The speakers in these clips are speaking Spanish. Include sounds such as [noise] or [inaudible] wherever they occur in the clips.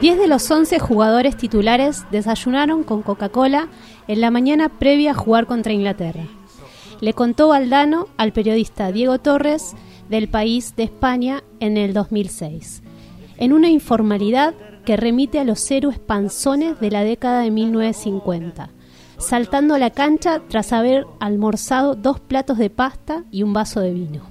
Diez de los 11 jugadores titulares desayunaron con Coca-Cola en la mañana previa a jugar contra Inglaterra. Le contó Valdano al periodista Diego Torres del país de España en el 2006, en una informalidad que remite a los héroes panzones de la década de 1950, saltando a la cancha tras haber almorzado dos platos de pasta y un vaso de vino.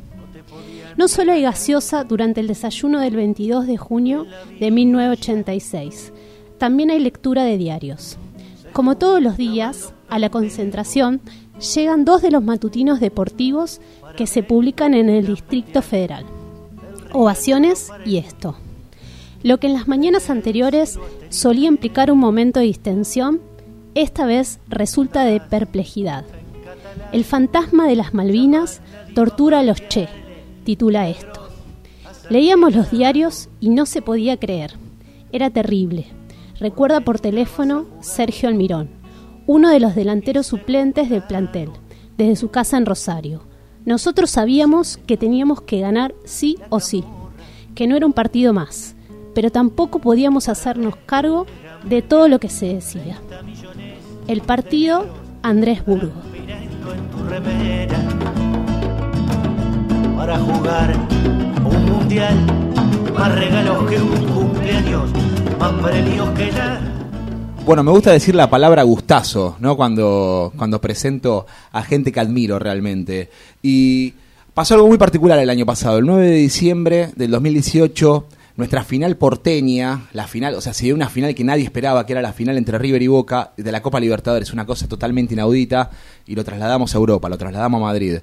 No solo hay gaseosa durante el desayuno del 22 de junio de 1986, también hay lectura de diarios. Como todos los días, a la concentración llegan dos de los matutinos deportivos que se publican en el Distrito Federal. Ovaciones y esto. Lo que en las mañanas anteriores solía implicar un momento de distensión, esta vez resulta de perplejidad. El fantasma de las Malvinas tortura a los Che, titula esto. Leíamos los diarios y no se podía creer. Era terrible. Recuerda por teléfono Sergio Almirón, uno de los delanteros suplentes del plantel, desde su casa en Rosario. Nosotros sabíamos que teníamos que ganar sí o sí, que no era un partido más, pero tampoco podíamos hacernos cargo de todo lo que se decía. El partido Andrés Burgo. Para jugar un mundial, más regalos que un cumpleaños, más premios que nada. Bueno, me gusta decir la palabra gustazo, ¿no? Cuando, cuando presento a gente que admiro realmente. Y pasó algo muy particular el año pasado. El 9 de diciembre del 2018 nuestra final porteña, la final, o sea, se dio una final que nadie esperaba, que era la final entre River y Boca de la Copa Libertadores, una cosa totalmente inaudita, y lo trasladamos a Europa, lo trasladamos a Madrid.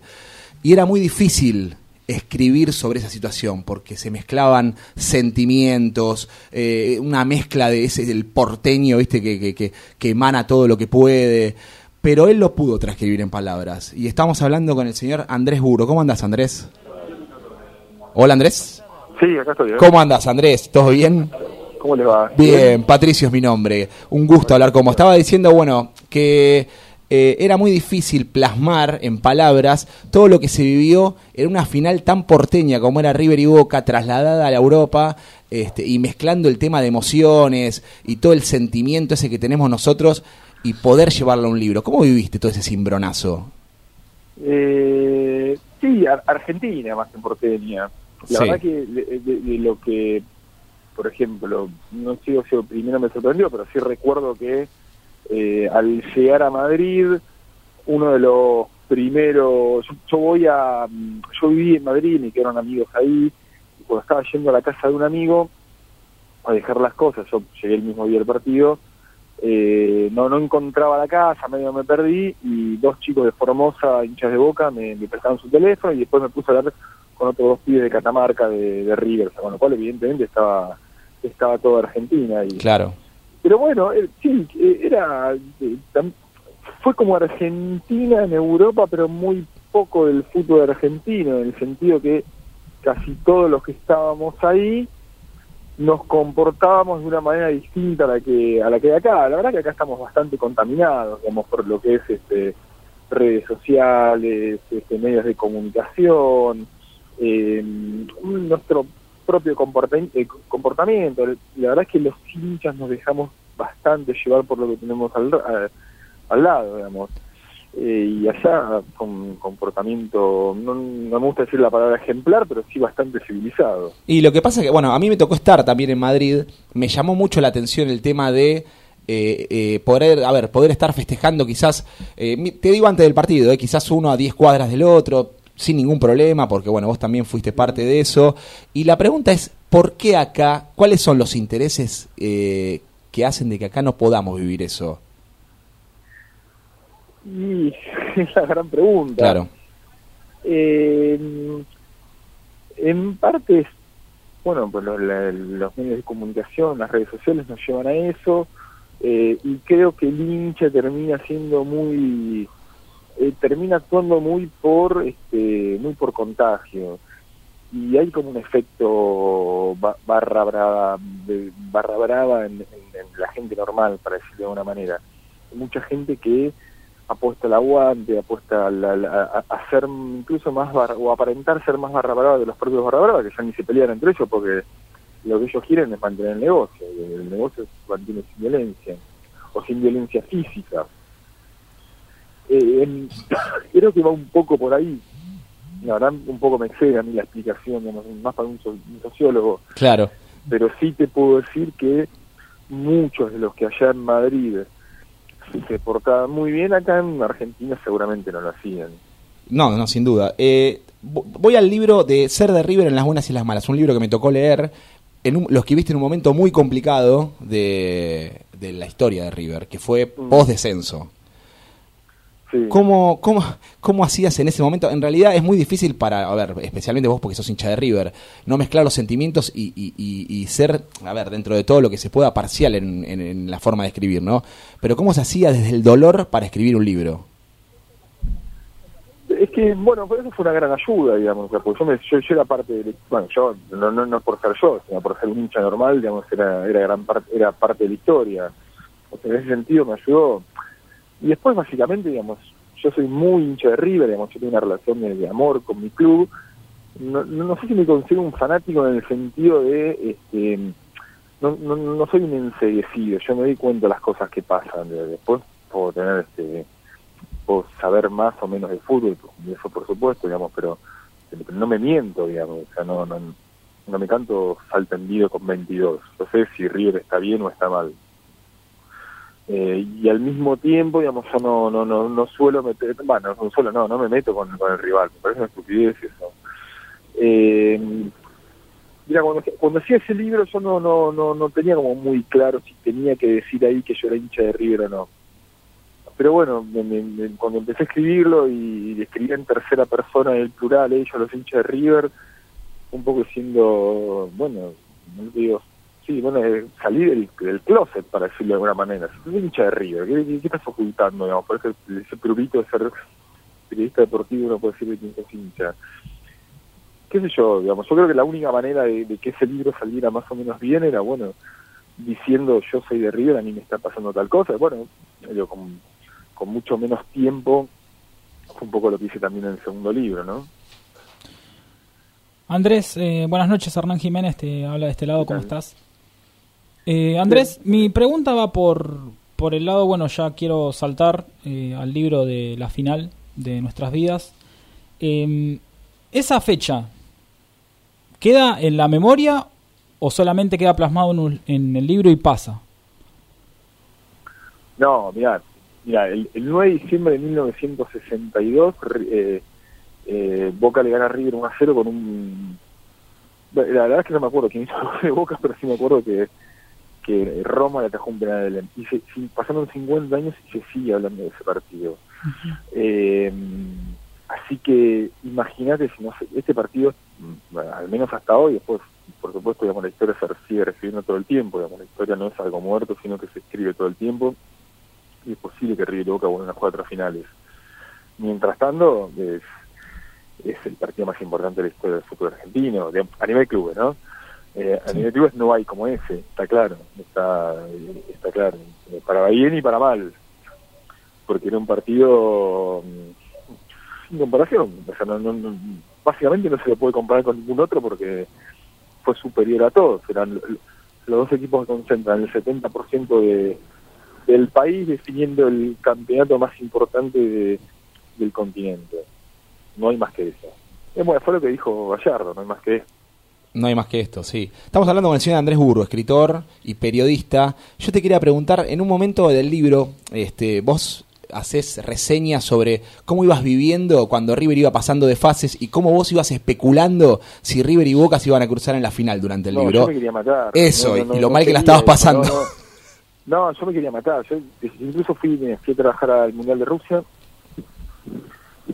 Y era muy difícil escribir sobre esa situación, porque se mezclaban sentimientos, eh, una mezcla de ese del porteño, viste, que, que, que, que emana todo lo que puede pero él lo pudo transcribir en palabras. Y estamos hablando con el señor Andrés Buro. ¿Cómo andas, Andrés? Hola, Andrés. Sí, acá estoy. ¿eh? ¿Cómo andas, Andrés? ¿Todo bien? ¿Cómo le va? Bien, Patricio es mi nombre. Un gusto hablar como estaba diciendo, bueno, que eh, era muy difícil plasmar en palabras todo lo que se vivió en una final tan porteña como era River y Boca, trasladada a la Europa este, y mezclando el tema de emociones y todo el sentimiento ese que tenemos nosotros y poder llevarlo a un libro. ¿Cómo viviste todo ese cimbronazo? Eh, sí, Ar- Argentina más que porteña. La Sí. verdad que de, de- de lo que, por ejemplo, no sé si lo primero me sorprendió, pero sí recuerdo que eh, al llegar a Madrid, uno de los primeros, yo, yo voy a, mm, yo viví en Madrid, me quedaron amigos ahí, y cuando estaba yendo a la casa de un amigo a dejar las cosas, yo llegué el mismo día del partido, eh, no no encontraba la casa, medio me perdí y dos chicos de Formosa, hinchas de Boca, me, me prestaron su teléfono y después me puse a hablar con otros dos pibes de Catamarca, de, de River, o sea, con lo cual evidentemente estaba estaba toda Argentina. Y, Claro. Pero bueno, eh, sí, eh, era eh, fue como Argentina en Europa, pero muy poco del fútbol argentino, en el sentido que casi todos los que estábamos ahí nos comportábamos de una manera distinta a la que a la que de acá. La verdad que acá estamos bastante contaminados, digamos, por lo que es este redes sociales, este, medios de comunicación, eh, nuestro propio eh, comportamiento. La verdad es que los hinchas nos dejamos bastante llevar por lo que tenemos al, al lado, digamos. Eh, y allá con comportamiento, no, no me gusta decir la palabra ejemplar, pero sí bastante civilizado. Y lo que pasa es que, bueno, a mí me tocó estar también en Madrid, me llamó mucho la atención el tema de eh, eh, poder, a ver, poder estar festejando quizás, eh, te digo antes del partido, quizás uno a 10 cuadras del otro, sin ningún problema, porque bueno, vos también fuiste parte de eso. Y la pregunta es, ¿por qué acá? ¿Cuáles son los intereses eh, que hacen de que acá no podamos vivir eso? Y [laughs] es la gran pregunta. Claro, Eh, en parte, bueno, pues los, los medios de comunicación, las redes sociales nos llevan a eso, eh, y creo que el hincha termina siendo muy, eh, termina actuando muy por, este, muy por contagio. Y hay como un efecto ba- barra brava, barra brava en, la gente normal, para decirlo de alguna manera. Mucha gente que apuesta al aguante, apuesta al- a, a ser incluso más barra, o aparentar ser más barra brava de los propios barra brava, que ya ni se pelean entre ellos porque lo que ellos quieren es mantener el negocio, el negocio se mantiene sin violencia, o sin violencia física. Eh, en- [coughs] creo que va un poco por ahí, la verdad un poco me excede a mí la explicación, digamos, más para un, so- un sociólogo, Claro. pero sí te puedo decir que muchos de los que allá en Madrid se portaban muy bien, acá en Argentina seguramente no lo hacían. No, no, sin duda. Eh, vo- voy al libro de Ser de River en las buenas y las malas, un libro que me tocó leer. En un, lo escribiste en un momento muy complicado de, de la historia de River, que fue Mm. post-descenso. Sí. ¿Cómo, cómo, ¿Cómo hacías en ese momento? En realidad es muy difícil para, a ver, especialmente vos porque sos hincha de River, no mezclar los sentimientos y, y- y- y ser, a ver, dentro de todo lo que se pueda parcial en, en- en la forma de escribir, ¿no? Pero ¿cómo se hacía desde el dolor para escribir un libro? Es que, bueno, por eso fue una gran ayuda, digamos, porque yo, me, yo, yo era parte del, bueno, yo, no, no, no por ser yo, sino por ser un hincha normal, digamos, era, era gran parte, era parte de la historia. O sea, en ese sentido me ayudó. Y después, básicamente, digamos, yo soy muy hincha de River, digamos, yo tengo una relación de, amor con mi club. No, no, no sé si me considero un fanático en el sentido de, este, no, no, no soy un enseguecido, yo me doy cuenta de las cosas que pasan, de- después puedo tener, este, puedo saber más o menos de fútbol, eso por supuesto, digamos, pero, pero no me miento, digamos, o sea, no, no, no me canto falta en video con 22, yo sé si River está bien o está mal. Eh, y al mismo tiempo, digamos, yo no, no, no, no suelo meter, bueno, no suelo, no, no me meto con, con el rival, me parece una estupidez eso. Eh, mira, cuando, cuando hacía ese libro yo no, no, no, no tenía como muy claro si tenía que decir ahí que yo era hincha de River o no. Pero bueno, me- me- cuando empecé a escribirlo y escribía en tercera persona en el plural, ellos los hinchas de River, un poco siendo, bueno, no digo, sí, bueno, eh, salí del, del closet, para decirlo de alguna manera. Soy hincha de River, ¿qué, qué, qué estás ocultando? Digamos? Por eso ese prurito de ser periodista deportivo no puede decir de quién sos hincha. Qué sé yo, digamos, yo creo que la única manera de, de que ese libro saliera más o menos bien era, bueno, diciendo yo soy de River, a mí me está pasando tal cosa, bueno, yo con, con mucho menos tiempo, fue un poco lo que hice también en el segundo libro, ¿no? Andrés, eh, buenas noches, Hernán Jiménez, te habla de este lado, ¿Qué ¿cómo estás? Eh, Andrés, mi pregunta va por, por el lado, bueno, ya quiero saltar eh, al libro de la final de nuestras vidas. Eh, esa fecha, ¿queda en la memoria o solamente queda plasmado en, un- en el libro y pasa? No, mirá, mirá el, el 9 de diciembre de 1962, eh, eh, Boca le gana a River 1 a 0 con un... La verdad es que no me acuerdo quién hizo de Boca, pero sí me acuerdo que, que Roma le atajó un penal Lem. Y se, pasaron 50 años y se sigue hablando de ese partido. Eh, así que imagínate si no sé, este partido, mm, al menos hasta hoy, después, por supuesto, digamos, la historia se sigue recibiendo todo el tiempo, digamos, la historia no es algo muerto, sino que se escribe todo el tiempo, y es posible que River y Boca vuelvan a jugar otras finales. Mientras tanto, es, es el partido más importante de la historia del fútbol argentino, de- a nivel clubes, ¿no? Eh, a nivel clubes no hay como ese, está claro, está, está claro, eh, para bien y para mal, porque era un partido mm, sin comparación, o sea, no, no- no- básicamente no se lo puede comparar con ningún otro porque fue superior a todos, eran los dos equipos que concentran el 70% de, del país definiendo el campeonato más importante de- del continente, no hay más que eso. Eh, bueno, fue lo que dijo Gallardo, no hay más que eso. No hay más que esto, sí. Estamos hablando con el señor Andrés Burgo, escritor y periodista. Yo te quería preguntar, en un momento del libro, este, vos haces reseñas sobre cómo ibas viviendo cuando River iba pasando de fases y cómo vos ibas especulando si River y Boca se iban a cruzar en la final durante el no, libro. yo me quería matar. Eso, No, no, y lo mal que la estabas pasando. No, yo me quería matar. Yo incluso fui, me fui a trabajar al Mundial de Rusia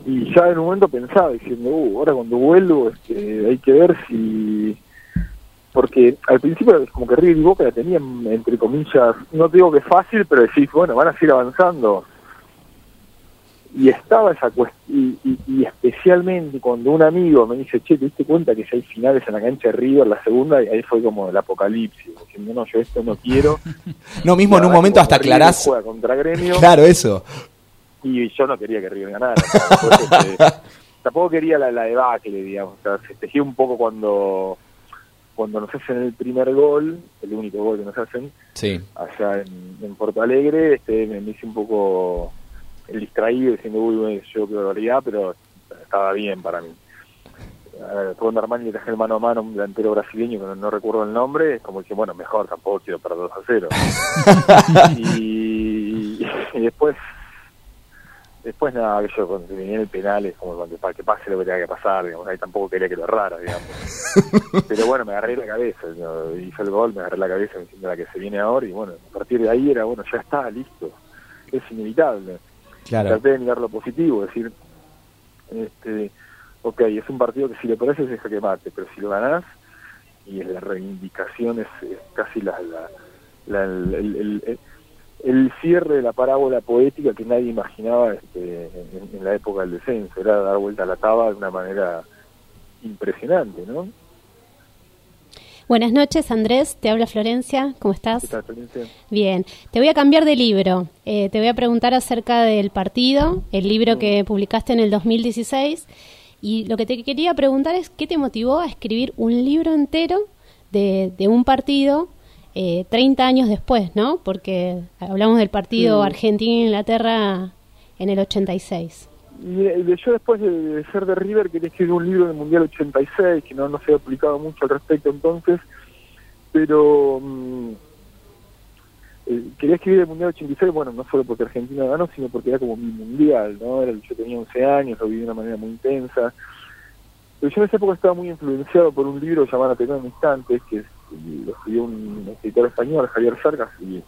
y ya en un momento pensaba diciendo, uh, ahora cuando vuelvo este, hay que ver si... Porque al principio como que River y Boca la tenían, entre comillas, no te digo que fácil, pero decís, bueno, van a seguir avanzando. Y estaba esa cuestión, y, y- y especialmente cuando un amigo me dice, che, ¿te diste cuenta que ya hay finales en la cancha de River, la segunda? Y ahí fue como el apocalipsis, diciendo, no, yo esto no quiero. [laughs] No, mismo en un momento hasta aclarás. Juega contra Gremio, Claro, eso. Y yo no quería que River ganara. [laughs] Este, tampoco quería la, la debacle, digamos. O sea, festejé un poco cuando cuando nos hacen el primer gol, el único gol que nos hacen, Sí. allá en, en Porto Alegre, este, me, me hice un poco el distraído diciendo, uy, bueno, yo qué barbaridad, pero estaba bien para mí. A cuando Armani le traje el mano a mano a un delantero brasileño que no, no recuerdo el nombre, como que, bueno, mejor, tampoco quiero perder 2 a 0. [laughs] y, y después, después nada, que yo cuando el penal es como cuando, para que pase lo que tenga que pasar, digamos, ahí tampoco quería que lo errara, digamos. [laughs] Pero bueno, me agarré la cabeza, ¿no? hice el gol, me agarré la cabeza diciendo la que se viene ahora y bueno, a partir de ahí era, bueno, ya está, listo, es inevitable. Claro. Traté de mirar lo positivo, decir, este, ok, es un partido que si le pones es deja que mate, pero si lo ganás, y es la reivindicación, es, es casi la, la, la- el, el- el- el cierre de la parábola poética que nadie imaginaba este, en, en la época del descenso, era dar vuelta a la taba de una manera impresionante, ¿no? Buenas noches, Andrés. Te habla Florencia. ¿Cómo estás? ¿Qué tal, Florencia? Bien. Te voy a cambiar de libro. Eh, te voy a preguntar acerca del partido, el libro que publicaste en el 2016. Y lo que te quería preguntar es qué te motivó a escribir un libro entero de, de un partido eh, 30 años después, ¿no? Porque hablamos del partido Sí. Argentina-Inglaterra en el 86. Y de- yo después de, de ser de River quería escribir un libro del Mundial 86, que no, no se había publicado mucho al respecto entonces, pero mm, eh, quería escribir el Mundial 86, bueno, no solo porque Argentina ganó, sino porque era como mi mundial, ¿no? Era, yo tenía 11 años, lo viví de una manera muy intensa. Pero yo en esa época estaba muy influenciado por un libro llamado Tener en Instantes, que lo escribió un escritor español, Javier Sargas, y,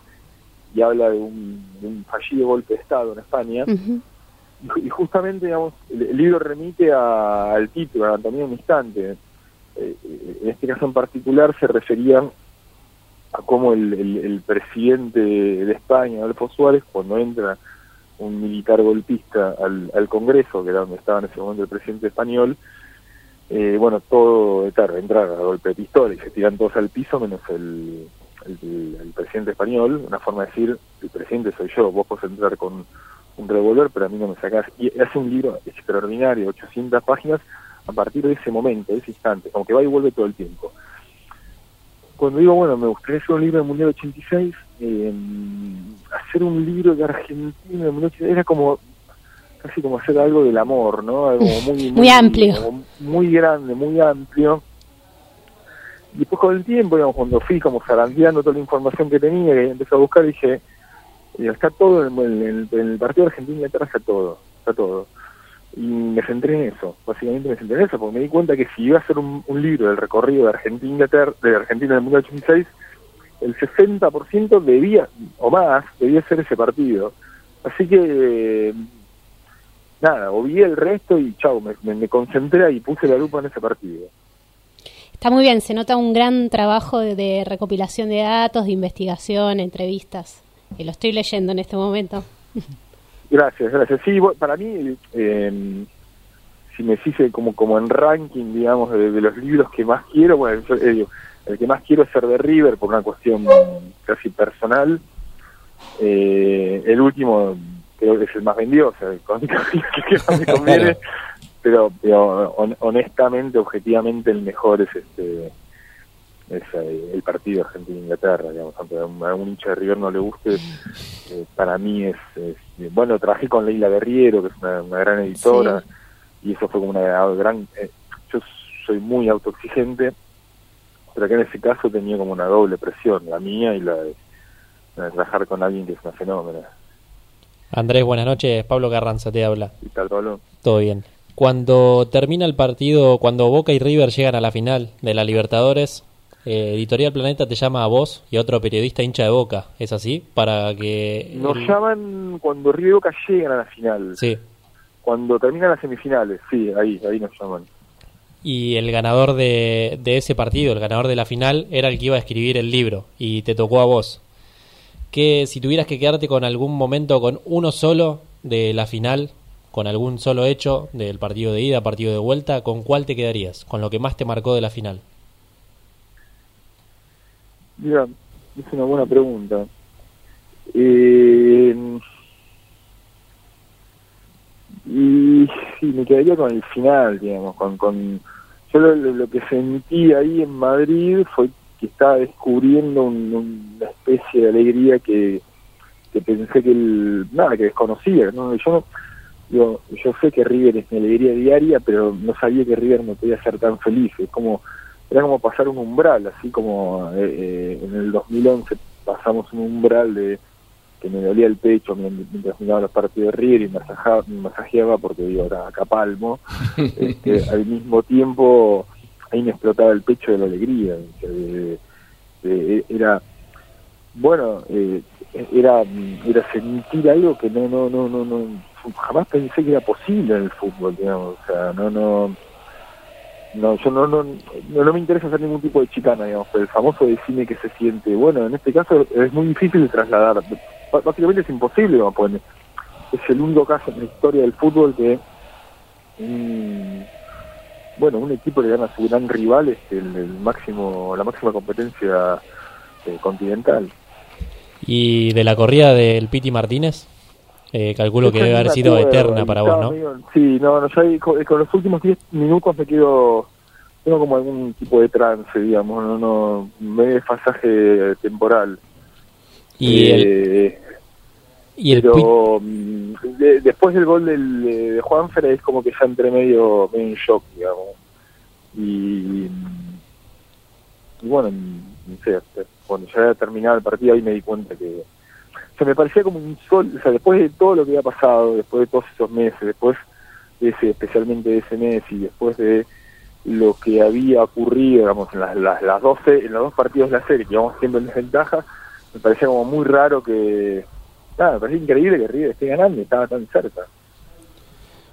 y habla de un, de un fallido golpe de Estado en España. Y- y justamente digamos el, el libro remite a- al título, a un instante. Eh, eh, en este caso en particular se refería a cómo el, el- el presidente de España, Adolfo Suárez, cuando entra un militar golpista al, al Congreso, que era donde estaba en ese momento el presidente español, eh, bueno, todo, claro, entra a golpe de pistola y se tiran todos al piso menos el, presidente español, una forma de decir, el presidente soy yo, vos podés entrar con un revólver, pero a mí no me sacás. Y hace un libro extraordinario, 800 páginas, a partir de ese momento, de ese instante, como que va y vuelve todo el tiempo. Cuando digo, bueno, me gustaría hacer un libro del Mundial 86, eh, hacer un libro de Argentina del Mundial 86, era como casi como hacer algo del amor, ¿no? Algo [laughs] muy, Muy amplio. como muy grande, muy amplio. Y después con el tiempo, digamos, cuando fui como zarandeando toda la información que tenía, que empecé a buscar, dije, eh, está todo en el, en partido Argentina-Inglaterra, está todo, está todo. Y me centré en eso, básicamente me centré en eso, porque me di cuenta que si iba a hacer un, un libro del recorrido de Argentina-Inglaterra, de Argentina en el Mundial 86, el 60% debía, o más, debía ser ese partido. Así que, eh, nada, obvié el resto y chau, me, me, me concentré y puse la lupa en ese partido. Está muy bien, se nota un gran trabajo de, de recopilación de datos, de investigación, entrevistas. Y lo estoy leyendo en este momento. Gracias, gracias. Sí, para mí, eh, si me hice como como en ranking, digamos, de, de los libros que más quiero, bueno, yo, eh, el que más quiero es ser de River por una cuestión casi personal. Eh, el último creo que es el más vendido, o sea, el [laughs] que más me conviene, pero, pero hon- honestamente, objetivamente, el mejor es este es eh, el partido Argentina-Inglaterra, digamos, aunque a un, a un hincha de River no le guste, eh, para mí es, es- bueno, trabajé con Leila Guerriero, que es una, una gran editora, y eso fue como una gran, eh, yo soy muy autoexigente, pero acá en ese caso tenía como una doble presión, la mía y la de, la de trabajar con alguien que es una fenómena, Andrés, buenas noches. Pablo Carranza te habla. y tal, Pablo. Todo bien. Cuando termina el partido, cuando Boca y River llegan a la final de la Libertadores, eh, Editorial Planeta te llama a vos y a otro periodista hincha de Boca, ¿es así? Para que... Nos el- llaman cuando River y Boca llegan a la final, Sí. cuando terminan las semifinales, sí, ahí, ahí nos llaman. Y el ganador de, de ese partido, el ganador de la final, era el que iba a escribir el libro y te tocó a vos. Que si tuvieras que quedarte con algún momento, con uno solo de la final, con algún solo hecho del partido de ida, partido de vuelta, ¿con cuál te quedarías? Con lo que más te marcó de la final. Mira, es una buena pregunta. Eh, Y sí, me quedaría con el final, digamos, con... con yo lo, lo que sentí ahí en Madrid fue que estaba descubriendo un- una especie de alegría que, que pensé que el, nada que desconocía no yo no digo, yo sé que River es mi alegría diaria pero no sabía que River me podía hacer tan feliz. Es como era como pasar un umbral así como eh, eh, en el 2011 pasamos un umbral de que me dolía el pecho mien- mientras miraba los partidos de River y me masajeaba, me masajeaba porque digo era acá palmo [laughs] este, al mismo tiempo ahí me explotaba el pecho de la alegría de- de- de- era bueno eh, era era sentir algo que no no no no no jamás pensé que era posible en el fútbol digamos o sea no no no yo no no no, no me interesa hacer ningún tipo de chicana digamos pero el famoso decime que se siente bueno en este caso es muy difícil de trasladar básicamente es imposible digamos, es el único caso en la historia del fútbol que mm, bueno, un equipo le gana a su gran rival este, el, el máximo, la máxima competencia eh, continental. Y de la corrida del Piti Martínez, eh, calculo que debe haber sido eterna para vos, ¿no? medio- sí, no, no, yo ahí con, con los últimos 10 minutos me quedo, tengo como algún tipo de trance, digamos, no, no, me desfasaje temporal. Y el, Eh, y el pero mm, de- después del gol del, de Juanfer es como que ya entré medio, medio en shock, digamos. Y, y bueno, no sé, cuando ya había terminado el partido ahí me di cuenta que se me parecía como un sol, o sea, después de todo lo que había pasado, después de todos esos meses, después de ese, especialmente de ese mes y después de lo que había ocurrido, digamos, en las, las, las 12, en los dos partidos de la serie, que íbamos siempre en desventaja, me parecía como muy raro que, nada, me parecía increíble que River esté ganando y estaba tan cerca.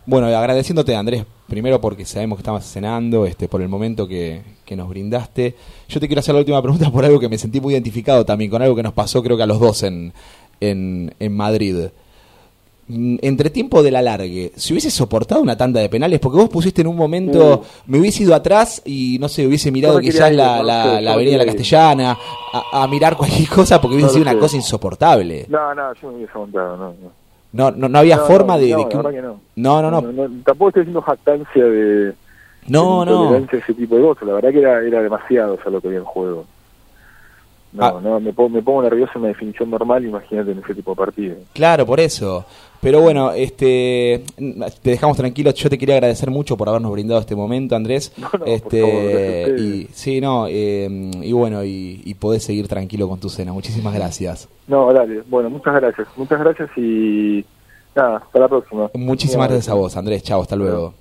Bueno, agradeciéndote, Andrés, primero porque sabemos que estabas cenando, este, por el momento que, que nos brindaste. Yo te quiero hacer la última pregunta por algo que me sentí muy identificado también, con algo que nos pasó creo que a los dos en, en, en Madrid. Mm, Entre tiempo del alargue, si hubiese soportado una tanda de penales, porque vos pusiste en un momento, Uh. me hubiese ido atrás y no sé, hubiese mirado quizás ir, la, no la, sé, la avenida La. Castellana, a, a mirar cualquier [laughs] cosa, porque hubiese No sido una sé. cosa insoportable. No, no, yo me hubiese aguantado, no, no. No, no, no había No, forma de, que... no. No, no, no. Tampoco estoy haciendo jactancia de, No, de no. ese tipo de cosas. La verdad que era, era demasiado ya lo que había en juego. No, Ah. no, me pongo, me pongo nervioso en una definición normal, imagínate en ese tipo de partido. Claro, por eso. Pero bueno, este, te dejamos tranquilo. Yo te quería agradecer mucho por habernos brindado este momento, Andrés. [laughs] No, no, por este, favor, gracias a ustedes. y sí, no, eh, y bueno, y, y podés seguir tranquilo con tu cena. Muchísimas gracias. No, dale. Bueno, muchas gracias. Muchas gracias y nada, hasta la próxima. Muchísimas gracias a vos, Andrés. Chao, hasta luego.